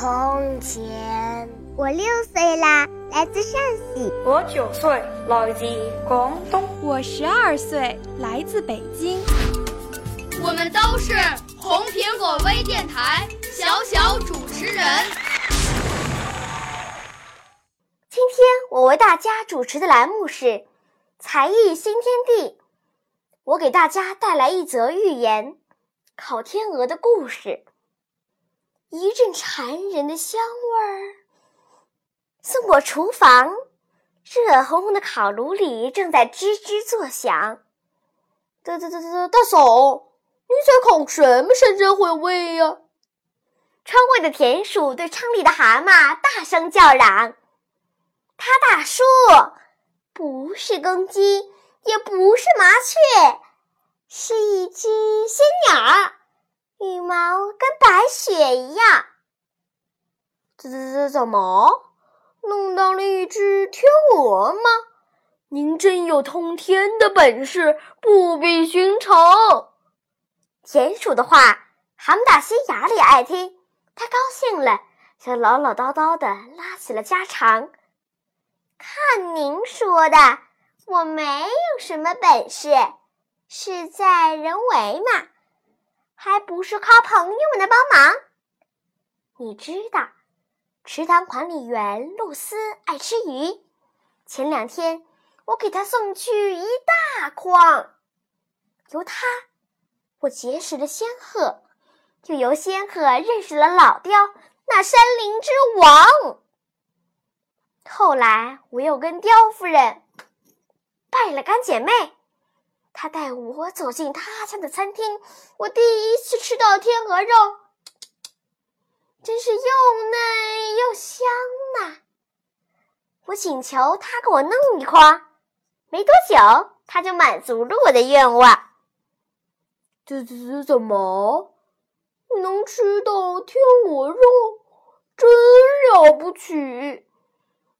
从前。我六岁啦，来自陕西。我九岁，来自广东。我十二岁，来自北京。我们都是红苹果微电台小小主持人。今天我为大家主持的栏目是“才艺新天地”，我给大家带来一则寓言——烤天鹅的故事。一阵馋人的香味儿。送过厨房，热烘烘的烤炉里正在吱吱作响。大大大大大嫂，你在烤什么山珍海味呀？窗外的田鼠对仓里的蛤蟆大声叫嚷：“他大叔，不是公鸡，也不是麻雀，是一只仙鸟，羽毛跟白雪一样。”怎怎怎怎么？弄到了一只天鹅吗？您真有通天的本事，不比寻常。田鼠的话，蛤蟆大仙牙里爱听，他高兴了，就唠唠叨叨的拉起了家常。看您说的，我没有什么本事，事在人为嘛，还不是靠朋友们的帮忙。你知道。池塘管理员露丝爱吃鱼，前两天我给她送去一大筐。由她，我结识了仙鹤，又由仙鹤认识了老雕，那山林之王。后来我又跟雕夫人拜了干姐妹，她带我走进他家的餐厅，我第一次吃到天鹅肉。真是又嫩又香呐！我请求他给我弄一筐，没多久他就满足了我的愿望。这这这怎么能吃到天鹅肉？真了不起！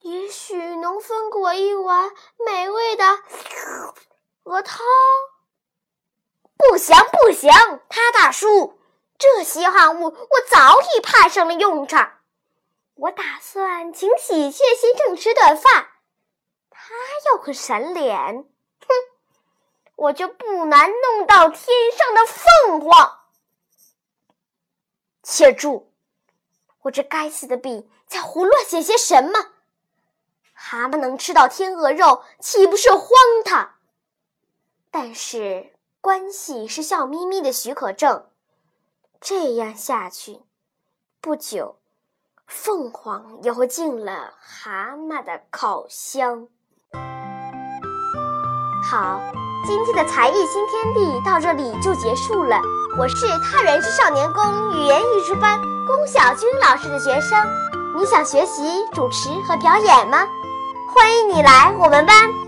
也许能分给我一碗美味的鹅汤？不行不行，他大叔。这稀罕物我早已派上了用场，我打算请喜鹊先生吃顿饭，他要个闪脸，哼，我就不难弄到天上的凤凰。且住，我这该死的笔在胡乱写些什么？蛤蟆能吃到天鹅肉，岂不是荒唐？但是关系是笑眯眯的许可证。这样下去，不久，凤凰也会进了蛤蟆的烤箱。好，今天的才艺新天地到这里就结束了。我是太原市少年宫语言艺术班龚小军老师的学生，你想学习主持和表演吗？欢迎你来我们班。